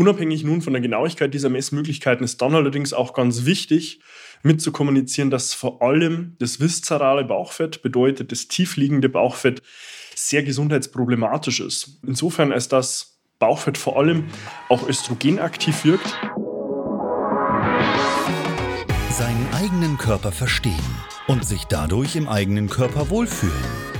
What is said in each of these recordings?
Unabhängig nun von der Genauigkeit dieser Messmöglichkeiten ist dann allerdings auch ganz wichtig, mit zu kommunizieren, dass vor allem das viszerale Bauchfett, bedeutet das tiefliegende Bauchfett, sehr gesundheitsproblematisch ist. Insofern als das Bauchfett vor allem auch östrogenaktiv wirkt. Seinen eigenen Körper verstehen und sich dadurch im eigenen Körper wohlfühlen.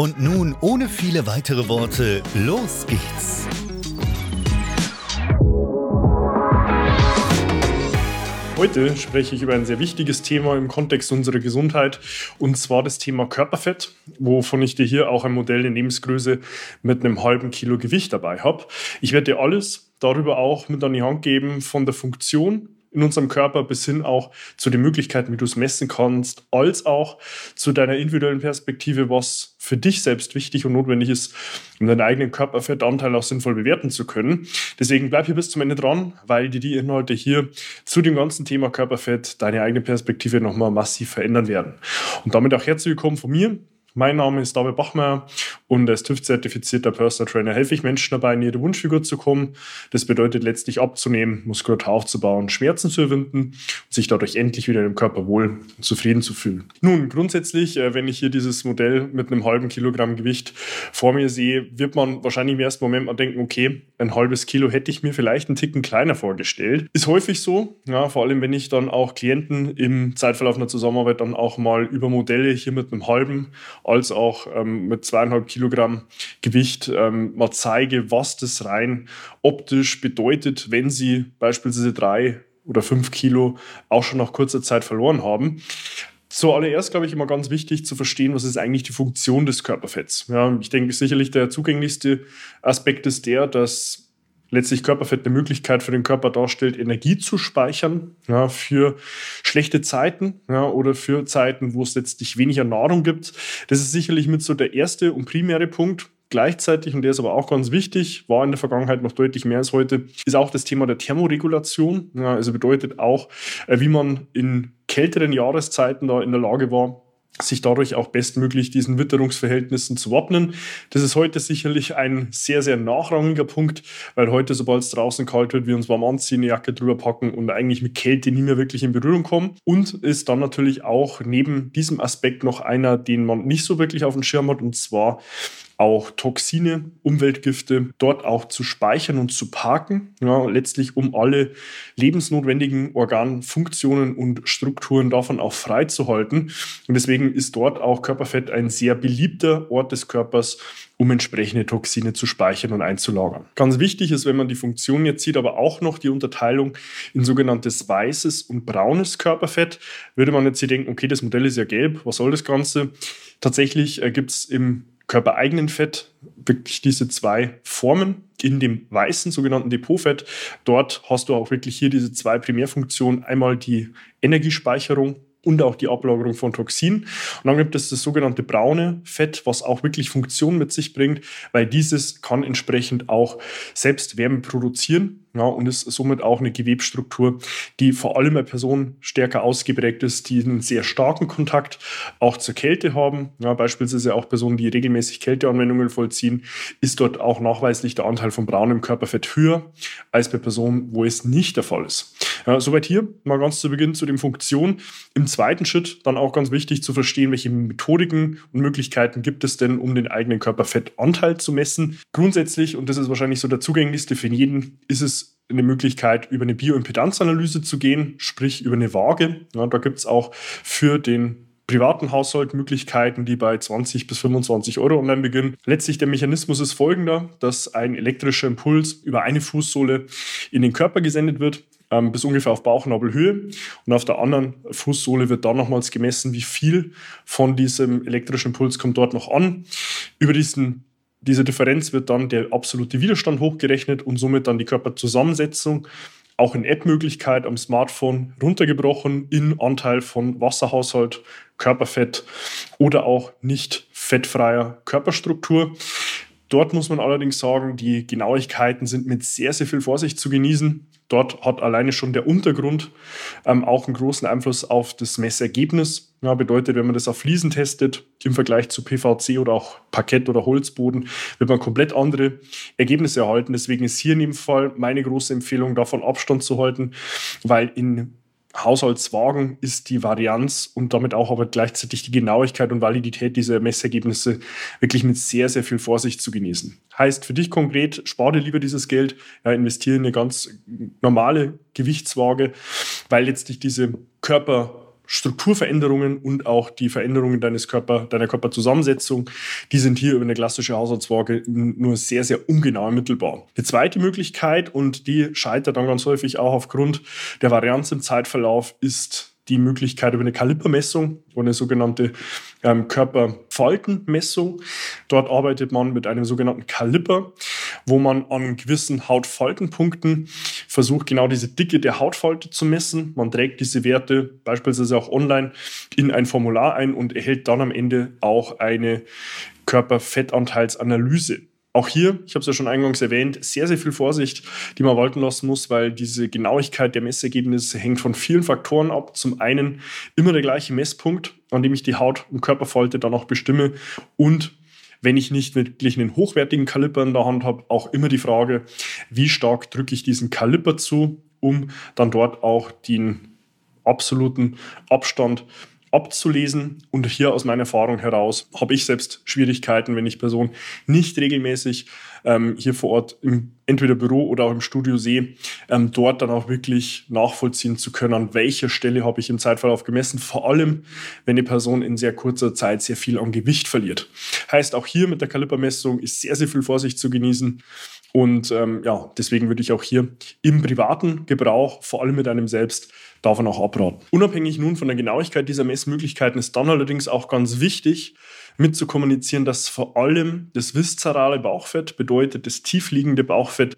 Und nun, ohne viele weitere Worte, los geht's! Heute spreche ich über ein sehr wichtiges Thema im Kontext unserer Gesundheit und zwar das Thema Körperfett, wovon ich dir hier auch ein Modell in Lebensgröße mit einem halben Kilo Gewicht dabei habe. Ich werde dir alles darüber auch mit an die Hand geben von der Funktion in unserem Körper bis hin auch zu den Möglichkeiten, wie du es messen kannst, als auch zu deiner individuellen Perspektive, was für dich selbst wichtig und notwendig ist, um deinen eigenen Körperfettanteil auch sinnvoll bewerten zu können. Deswegen bleib hier bis zum Ende dran, weil dir die Inhalte hier zu dem ganzen Thema Körperfett deine eigene Perspektive nochmal massiv verändern werden. Und damit auch herzlich willkommen von mir. Mein Name ist David Bachmeier und als TÜV-zertifizierter Personal Trainer helfe ich Menschen dabei, in ihre Wunschfigur zu kommen. Das bedeutet letztlich abzunehmen, Muskulatur aufzubauen, Schmerzen zu überwinden und sich dadurch endlich wieder im Körper wohl und zufrieden zu fühlen. Nun, grundsätzlich, äh, wenn ich hier dieses Modell mit einem halben Kilogramm Gewicht vor mir sehe, wird man wahrscheinlich im ersten Moment mal denken, okay, ein halbes Kilo hätte ich mir vielleicht einen Ticken kleiner vorgestellt. Ist häufig so, ja, vor allem wenn ich dann auch Klienten im Zeitverlauf einer Zusammenarbeit dann auch mal über Modelle hier mit einem halben als auch ähm, mit zweieinhalb Kilogramm Gewicht ähm, mal zeige, was das rein optisch bedeutet, wenn sie beispielsweise drei oder fünf Kilo auch schon nach kurzer Zeit verloren haben. Zuallererst, glaube ich, immer ganz wichtig zu verstehen, was ist eigentlich die Funktion des Körperfetts. Ja, ich denke, sicherlich der zugänglichste Aspekt ist der, dass letztlich Körperfett eine Möglichkeit für den Körper darstellt, Energie zu speichern ja, für schlechte Zeiten ja, oder für Zeiten, wo es letztlich weniger Nahrung gibt. Das ist sicherlich mit so der erste und primäre Punkt. Gleichzeitig, und der ist aber auch ganz wichtig, war in der Vergangenheit noch deutlich mehr als heute, ist auch das Thema der Thermoregulation. Ja, also bedeutet auch, äh, wie man in kälteren Jahreszeiten da in der Lage war, sich dadurch auch bestmöglich diesen Witterungsverhältnissen zu wappnen. Das ist heute sicherlich ein sehr, sehr nachrangiger Punkt, weil heute, sobald es draußen kalt wird, wir uns warm anziehen, eine Jacke drüber packen und eigentlich mit Kälte nie mehr wirklich in Berührung kommen. Und ist dann natürlich auch neben diesem Aspekt noch einer, den man nicht so wirklich auf dem Schirm hat, und zwar auch Toxine, Umweltgifte dort auch zu speichern und zu parken, ja, letztlich um alle lebensnotwendigen Organfunktionen und Strukturen davon auch freizuhalten. Und deswegen ist dort auch Körperfett ein sehr beliebter Ort des Körpers, um entsprechende Toxine zu speichern und einzulagern. Ganz wichtig ist, wenn man die Funktion jetzt sieht, aber auch noch die Unterteilung in sogenanntes weißes und braunes Körperfett. Würde man jetzt hier denken, okay, das Modell ist ja gelb, was soll das Ganze? Tatsächlich äh, gibt es im körpereigenen Fett wirklich diese zwei Formen in dem weißen sogenannten Depotfett. Dort hast du auch wirklich hier diese zwei Primärfunktionen. Einmal die Energiespeicherung und auch die Ablagerung von Toxinen. Und dann gibt es das sogenannte braune Fett, was auch wirklich Funktion mit sich bringt, weil dieses kann entsprechend auch selbst Wärme produzieren ja, und ist somit auch eine Gewebstruktur, die vor allem bei Personen stärker ausgeprägt ist, die einen sehr starken Kontakt auch zur Kälte haben. Ja, beispielsweise auch Personen, die regelmäßig Kälteanwendungen vollziehen, ist dort auch nachweislich der Anteil von braunem Körperfett höher als bei Personen, wo es nicht der Fall ist. Ja, soweit hier mal ganz zu Beginn zu den Funktionen. Im zweiten Schritt dann auch ganz wichtig zu verstehen, welche Methodiken und Möglichkeiten gibt es denn, um den eigenen Körperfettanteil zu messen. Grundsätzlich, und das ist wahrscheinlich so der zugänglichste für jeden, ist es eine Möglichkeit, über eine Bioimpedanzanalyse zu gehen, sprich über eine Waage. Ja, da gibt es auch für den privaten Haushalt Möglichkeiten, die bei 20 bis 25 Euro online beginnen. Letztlich der Mechanismus ist folgender, dass ein elektrischer Impuls über eine Fußsohle in den Körper gesendet wird ähm, bis ungefähr auf Bauchnabelhöhe. Und auf der anderen Fußsohle wird dann nochmals gemessen, wie viel von diesem elektrischen Impuls kommt dort noch an. Über diesen diese Differenz wird dann der absolute Widerstand hochgerechnet und somit dann die Körperzusammensetzung auch in App-Möglichkeit am Smartphone runtergebrochen in Anteil von Wasserhaushalt, Körperfett oder auch nicht fettfreier Körperstruktur. Dort muss man allerdings sagen, die Genauigkeiten sind mit sehr, sehr viel Vorsicht zu genießen. Dort hat alleine schon der Untergrund ähm, auch einen großen Einfluss auf das Messergebnis. Ja, bedeutet, wenn man das auf Fliesen testet, im Vergleich zu PVC oder auch Parkett oder Holzboden, wird man komplett andere Ergebnisse erhalten. Deswegen ist hier in dem Fall meine große Empfehlung, davon Abstand zu halten, weil in Haushaltswagen ist die Varianz und damit auch aber gleichzeitig die Genauigkeit und Validität dieser Messergebnisse wirklich mit sehr, sehr viel Vorsicht zu genießen. Heißt für dich konkret, spare dir lieber dieses Geld, ja, investiere in eine ganz normale Gewichtswaage, weil letztlich diese Körper Strukturveränderungen und auch die Veränderungen deines Körper, deiner Körperzusammensetzung, die sind hier über eine klassische Haushaltswaage nur sehr, sehr ungenau ermittelbar. Die zweite Möglichkeit, und die scheitert dann ganz häufig auch aufgrund der Varianz im Zeitverlauf, ist die Möglichkeit über eine Kalipermessung oder eine sogenannte ähm, Körperfaltenmessung. Dort arbeitet man mit einem sogenannten Kaliper, wo man an gewissen Hautfaltenpunkten versucht, genau diese Dicke der Hautfalte zu messen. Man trägt diese Werte beispielsweise auch online in ein Formular ein und erhält dann am Ende auch eine Körperfettanteilsanalyse. Auch hier, ich habe es ja schon eingangs erwähnt, sehr, sehr viel Vorsicht, die man walten lassen muss, weil diese Genauigkeit der Messergebnisse hängt von vielen Faktoren ab. Zum einen immer der gleiche Messpunkt, an dem ich die Haut- und Körperfalte dann auch bestimme und wenn ich nicht wirklich einen hochwertigen Kaliper in der Hand habe, auch immer die Frage, wie stark drücke ich diesen Kaliper zu, um dann dort auch den absoluten Abstand abzulesen. Und hier aus meiner Erfahrung heraus habe ich selbst Schwierigkeiten, wenn ich Personen nicht regelmäßig ähm, hier vor Ort im entweder Büro oder auch im Studio sehe, ähm, dort dann auch wirklich nachvollziehen zu können, an welcher Stelle habe ich im Zeitverlauf gemessen. Vor allem, wenn die Person in sehr kurzer Zeit sehr viel an Gewicht verliert. Heißt, auch hier mit der Kalipermessung ist sehr, sehr viel Vorsicht zu genießen. Und ähm, ja, deswegen würde ich auch hier im privaten Gebrauch, vor allem mit einem selbst, davon auch abraten. Unabhängig nun von der Genauigkeit dieser Messmöglichkeiten ist dann allerdings auch ganz wichtig, mit zu kommunizieren, dass vor allem das viszerale Bauchfett, bedeutet das tiefliegende Bauchfett,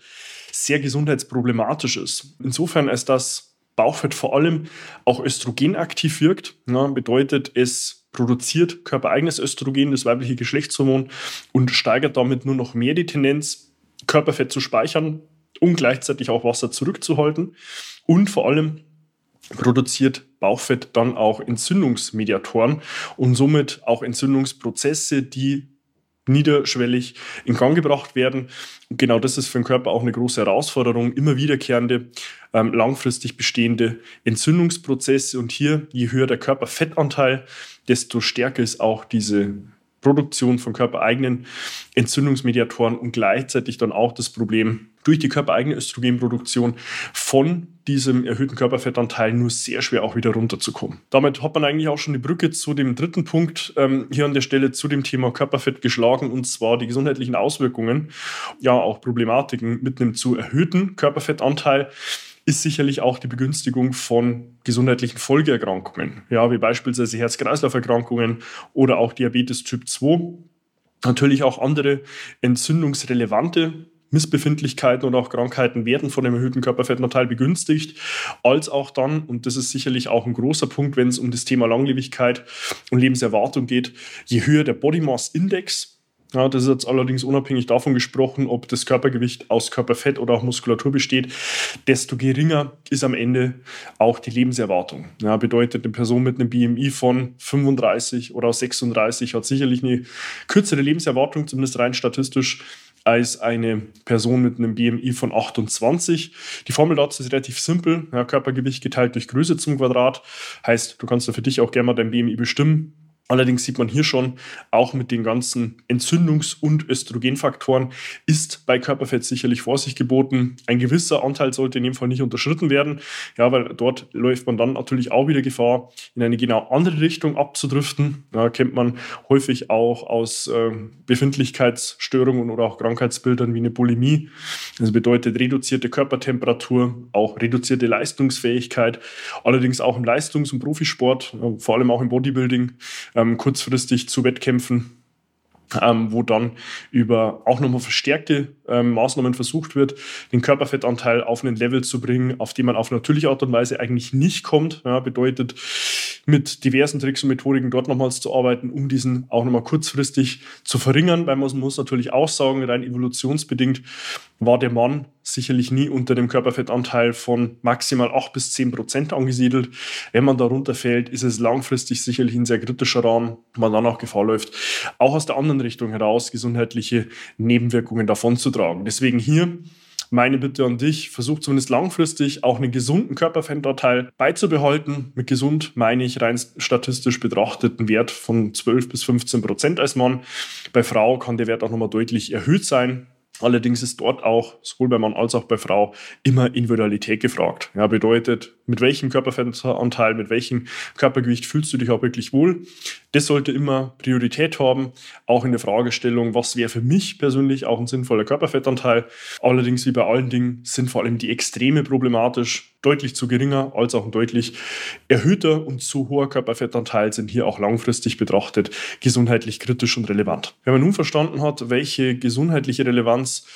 sehr gesundheitsproblematisch ist. Insofern als das Bauchfett vor allem auch östrogenaktiv wirkt, ja, bedeutet es produziert körpereigenes Östrogen, das weibliche Geschlechtshormon, und steigert damit nur noch mehr die Tendenz, Körperfett zu speichern und gleichzeitig auch Wasser zurückzuhalten. Und vor allem produziert Bauchfett dann auch Entzündungsmediatoren und somit auch Entzündungsprozesse, die niederschwellig in Gang gebracht werden. Und genau das ist für den Körper auch eine große Herausforderung, immer wiederkehrende, ähm, langfristig bestehende Entzündungsprozesse. Und hier, je höher der Körperfettanteil, desto stärker ist auch diese Produktion von körpereigenen Entzündungsmediatoren und gleichzeitig dann auch das Problem, durch die körpereigene Östrogenproduktion von diesem erhöhten Körperfettanteil nur sehr schwer auch wieder runterzukommen. Damit hat man eigentlich auch schon die Brücke zu dem dritten Punkt ähm, hier an der Stelle zu dem Thema Körperfett geschlagen und zwar die gesundheitlichen Auswirkungen, ja auch Problematiken mit einem zu erhöhten Körperfettanteil ist sicherlich auch die Begünstigung von gesundheitlichen Folgeerkrankungen, ja, wie beispielsweise Herz-Kreislauf-Erkrankungen oder auch Diabetes Typ 2. Natürlich auch andere entzündungsrelevante Missbefindlichkeiten oder auch Krankheiten werden von dem erhöhten Körperfettanteil begünstigt, als auch dann, und das ist sicherlich auch ein großer Punkt, wenn es um das Thema Langlebigkeit und Lebenserwartung geht, je höher der Body Mass Index, ja, das ist jetzt allerdings unabhängig davon gesprochen, ob das Körpergewicht aus Körperfett oder auch Muskulatur besteht, desto geringer ist am Ende auch die Lebenserwartung. Ja, bedeutet, eine Person mit einem BMI von 35 oder 36 hat sicherlich eine kürzere Lebenserwartung, zumindest rein statistisch, als eine Person mit einem BMI von 28. Die Formel dazu ist relativ simpel. Ja, Körpergewicht geteilt durch Größe zum Quadrat. Heißt, du kannst da für dich auch gerne mal dein BMI bestimmen. Allerdings sieht man hier schon, auch mit den ganzen Entzündungs- und Östrogenfaktoren ist bei Körperfett sicherlich Vorsicht geboten. Ein gewisser Anteil sollte in dem Fall nicht unterschritten werden, ja, weil dort läuft man dann natürlich auch wieder Gefahr, in eine genau andere Richtung abzudriften. Ja, kennt man häufig auch aus äh, Befindlichkeitsstörungen oder auch Krankheitsbildern wie eine Bulimie. Das bedeutet reduzierte Körpertemperatur, auch reduzierte Leistungsfähigkeit, allerdings auch im Leistungs- und Profisport, äh, vor allem auch im Bodybuilding ähm, kurzfristig zu Wettkämpfen ähm, wo dann über auch nochmal verstärkte ähm, Maßnahmen versucht wird, den Körperfettanteil auf einen Level zu bringen, auf den man auf natürliche Art und Weise eigentlich nicht kommt. Ja, bedeutet, mit diversen Tricks und Methodiken dort nochmals zu arbeiten, um diesen auch nochmal kurzfristig zu verringern, weil man muss natürlich auch sagen, rein evolutionsbedingt war der Mann sicherlich nie unter dem Körperfettanteil von maximal 8 bis 10 Prozent angesiedelt. Wenn man darunter fällt, ist es langfristig sicherlich ein sehr kritischer Rahmen, man dann auch Gefahr läuft, auch aus der anderen Richtung heraus gesundheitliche Nebenwirkungen davon zu tragen. Deswegen hier meine Bitte an dich, versuch zumindest langfristig auch einen gesunden Körperfettanteil beizubehalten. Mit gesund meine ich rein statistisch betrachtet einen Wert von 12 bis 15 Prozent als Mann. Bei Frau kann der Wert auch nochmal deutlich erhöht sein. Allerdings ist dort auch, sowohl bei Mann als auch bei Frau, immer Individualität gefragt. Ja, bedeutet, mit welchem Körperfettanteil, mit welchem Körpergewicht fühlst du dich auch wirklich wohl? Das sollte immer Priorität haben, auch in der Fragestellung, was wäre für mich persönlich auch ein sinnvoller Körperfettanteil. Allerdings, wie bei allen Dingen, sind vor allem die Extreme problematisch deutlich zu geringer als auch ein deutlich erhöhter und zu hoher Körperfettanteil sind hier auch langfristig betrachtet gesundheitlich kritisch und relevant. Wenn man nun verstanden hat, welche gesundheitliche Relevanz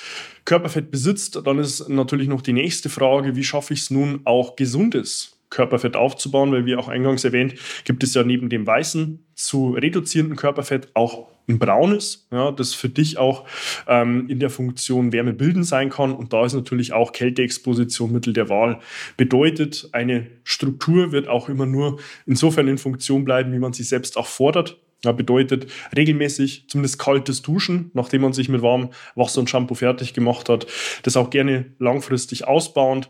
Körperfett besitzt, dann ist natürlich noch die nächste Frage, wie schaffe ich es nun auch gesundes Körperfett aufzubauen, weil wie auch eingangs erwähnt, gibt es ja neben dem weißen zu reduzierenden Körperfett auch ein braunes, ja, das für dich auch ähm, in der Funktion wärmebildend sein kann. Und da ist natürlich auch Kälteexposition Mittel der Wahl. Bedeutet, eine Struktur wird auch immer nur insofern in Funktion bleiben, wie man sie selbst auch fordert. Ja, bedeutet regelmäßig zumindest kaltes Duschen, nachdem man sich mit warmem Wasser und Shampoo fertig gemacht hat. Das auch gerne langfristig ausbauend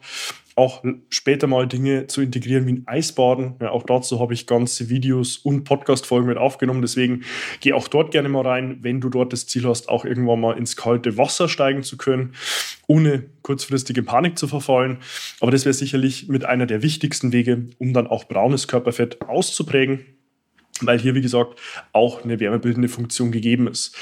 auch später mal Dinge zu integrieren wie ein Eisbaden. Ja, auch dazu habe ich ganze Videos und Podcast-Folgen mit aufgenommen. Deswegen geh auch dort gerne mal rein, wenn du dort das Ziel hast, auch irgendwann mal ins kalte Wasser steigen zu können, ohne kurzfristige Panik zu verfallen. Aber das wäre sicherlich mit einer der wichtigsten Wege, um dann auch braunes Körperfett auszuprägen weil hier, wie gesagt, auch eine wärmebildende Funktion gegeben ist.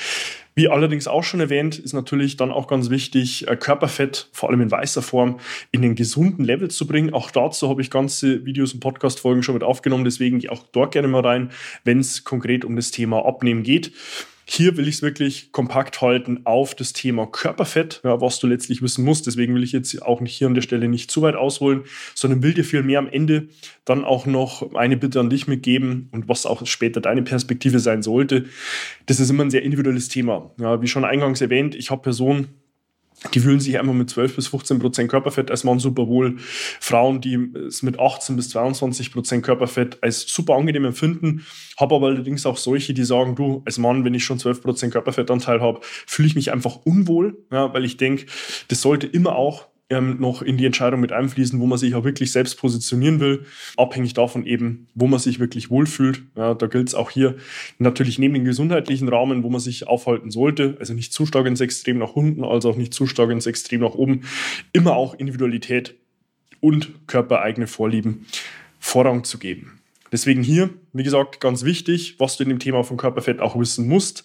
Wie allerdings auch schon erwähnt, ist natürlich dann auch ganz wichtig, äh, Körperfett, vor allem in weißer Form, in den gesunden Level zu bringen. Auch dazu habe ich ganze Videos und Podcast-Folgen schon mit aufgenommen, deswegen auch dort gerne mal rein, wenn es konkret um das Thema Abnehmen geht. Hier will ich es wirklich kompakt halten auf das Thema Körperfett, ja, was du letztlich wissen musst. Deswegen will ich jetzt auch nicht hier an der Stelle nicht zu weit ausholen, sondern will dir viel mehr am Ende dann auch noch eine Bitte an dich mitgeben und was auch später deine Perspektive sein sollte. Das ist immer ein sehr individuelles Thema. Ja, wie schon eingangs erwähnt, ich habe Personen, die fühlen sich einfach mit 12 bis 15 Prozent Körperfett als Mann super wohl. Frauen, die es mit 18 bis 22 Prozent Körperfett als super angenehm empfinden. Habe aber allerdings auch solche, die sagen, du, als Mann, wenn ich schon 12 Prozent Körperfettanteil habe, fühle ich mich einfach unwohl, ja, weil ich denke, das sollte immer auch ähm, noch in die Entscheidung mit einfließen, wo man sich auch wirklich selbst positionieren will, abhängig davon eben, wo man sich wirklich wohlfühlt. Ja, da gilt es auch hier natürlich neben dem gesundheitlichen Rahmen, wo man sich aufhalten sollte, also nicht zu stark ins Extrem nach unten, also auch nicht zu stark ins Extrem nach oben, immer auch Individualität und körpereigene Vorlieben Vorrang zu geben. Deswegen hier, wie gesagt, ganz wichtig, was du in dem Thema von Körperfett auch wissen musst.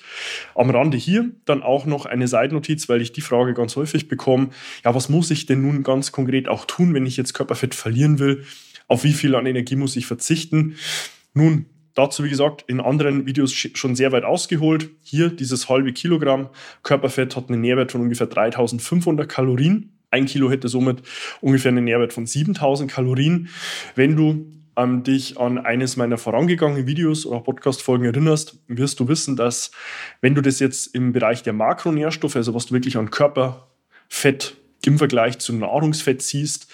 Am Rande hier dann auch noch eine Seitennotiz, weil ich die Frage ganz häufig bekomme, ja, was muss ich denn nun ganz konkret auch tun, wenn ich jetzt Körperfett verlieren will? Auf wie viel an Energie muss ich verzichten? Nun, dazu, wie gesagt, in anderen Videos schon sehr weit ausgeholt. Hier dieses halbe Kilogramm Körperfett hat einen Nährwert von ungefähr 3500 Kalorien. Ein Kilo hätte somit ungefähr einen Nährwert von 7000 Kalorien. Wenn du ähm, dich an eines meiner vorangegangenen Videos oder Podcast-Folgen erinnerst, wirst du wissen, dass wenn du das jetzt im Bereich der Makronährstoffe, also was du wirklich an Körperfett im Vergleich zu Nahrungsfett siehst,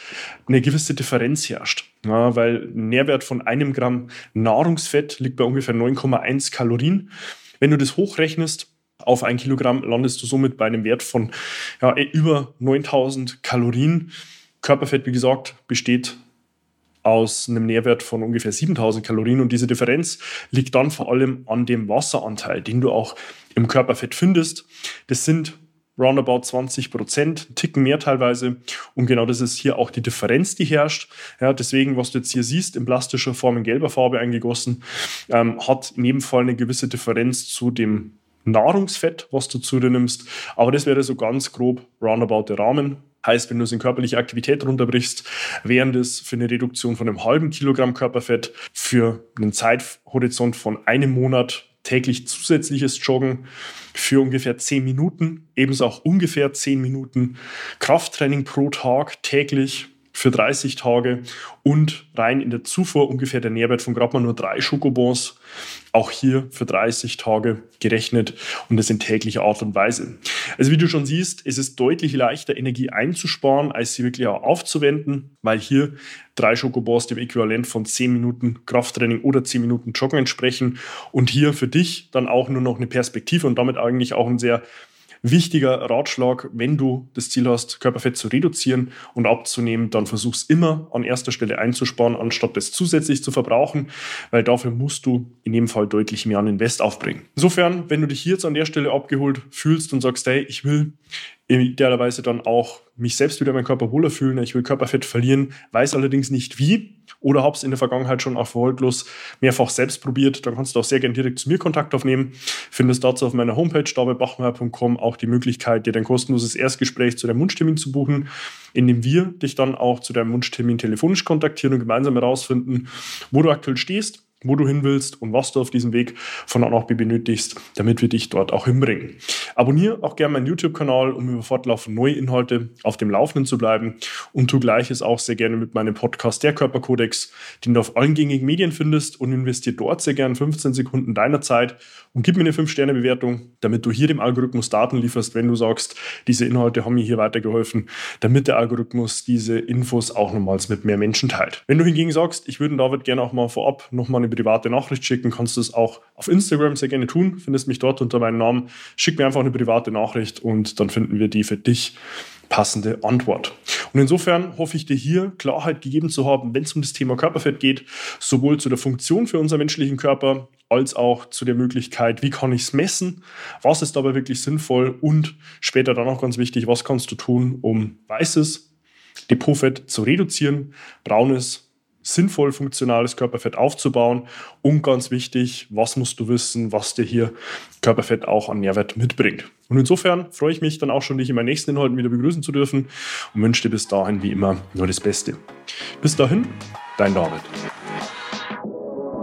eine gewisse Differenz herrscht. Ja, weil ein Nährwert von einem Gramm Nahrungsfett liegt bei ungefähr 9,1 Kalorien. Wenn du das hochrechnest, auf ein Kilogramm landest du somit bei einem Wert von ja, über 9000 Kalorien. Körperfett, wie gesagt, besteht aus einem Nährwert von ungefähr 7000 Kalorien und diese Differenz liegt dann vor allem an dem Wasseranteil, den du auch im Körperfett findest. Das sind roundabout 20 Prozent, Ticken mehr teilweise. Und genau das ist hier auch die Differenz, die herrscht. Ja, deswegen, was du jetzt hier siehst, in plastischer Form in gelber Farbe eingegossen, ähm, hat in jedem Fall eine gewisse Differenz zu dem Nahrungsfett, was du zu dir nimmst. Aber das wäre so ganz grob roundabout der Rahmen. Heißt, wenn du es in körperliche Aktivität runterbrichst, wären das für eine Reduktion von einem halben Kilogramm Körperfett für einen Zeithorizont von einem Monat täglich zusätzliches Joggen für ungefähr 10 Minuten, ebenso auch ungefähr 10 Minuten Krafttraining pro Tag täglich für 30 Tage und rein in der Zufuhr ungefähr der Nährwert von gerade mal nur drei Schokobons, auch hier für 30 Tage gerechnet und das in täglicher Art und Weise. Also wie du schon siehst, ist es deutlich leichter, Energie einzusparen, als sie wirklich auch aufzuwenden, weil hier drei Schokobons dem Äquivalent von 10 Minuten Krafttraining oder 10 Minuten Joggen entsprechen und hier für dich dann auch nur noch eine Perspektive und damit eigentlich auch ein sehr wichtiger Ratschlag, wenn du das Ziel hast, Körperfett zu reduzieren und abzunehmen, dann versuch's immer an erster Stelle einzusparen, anstatt das zusätzlich zu verbrauchen, weil dafür musst du in jedem Fall deutlich mehr an Invest aufbringen. Insofern, wenn du dich jetzt an der Stelle abgeholt fühlst und sagst, hey, ich will idealerweise dann auch mich selbst wieder in meinem Körper wohler fühlen, ich will Körperfett verlieren, weiß allerdings nicht wie oder habe es in der Vergangenheit schon erfolglos mehrfach selbst probiert, dann kannst du auch sehr gerne direkt zu mir Kontakt aufnehmen. Findest dazu auf meiner Homepage davidbachmeier.com auch die Möglichkeit, dir dein kostenloses Erstgespräch zu deinem Wunschtermin zu buchen, in dem wir dich dann auch zu deinem Wunschtermin telefonisch kontaktieren und gemeinsam herausfinden, wo du aktuell stehst wo du hin willst und was du auf diesem Weg von A nach B benötigst, damit wir dich dort auch hinbringen. Abonniere auch gerne meinen YouTube-Kanal, um über fortlaufend neue Inhalte auf dem Laufenden zu bleiben und tu gleiches auch sehr gerne mit meinem Podcast Der Körperkodex, den du auf allen gängigen Medien findest und investiere dort sehr gerne 15 Sekunden deiner Zeit und gib mir eine 5-Sterne-Bewertung, damit du hier dem Algorithmus Daten lieferst, wenn du sagst, diese Inhalte haben mir hier weitergeholfen, damit der Algorithmus diese Infos auch nochmals mit mehr Menschen teilt. Wenn du hingegen sagst, ich würde David gerne auch mal vorab nochmal eine private Nachricht schicken, kannst du es auch auf Instagram sehr gerne tun. Findest mich dort unter meinem Namen. Schick mir einfach eine private Nachricht und dann finden wir die für dich passende Antwort. Und insofern hoffe ich dir hier Klarheit gegeben zu haben, wenn es um das Thema Körperfett geht, sowohl zu der Funktion für unseren menschlichen Körper als auch zu der Möglichkeit, wie kann ich es messen, was ist dabei wirklich sinnvoll und später dann auch ganz wichtig, was kannst du tun, um weißes Depotfett zu reduzieren, braunes sinnvoll funktionales Körperfett aufzubauen. Und ganz wichtig, was musst du wissen, was dir hier Körperfett auch an Nährwert mitbringt. Und insofern freue ich mich dann auch schon, dich in meinen nächsten Inhalten wieder begrüßen zu dürfen und wünsche dir bis dahin wie immer nur das Beste. Bis dahin, dein David.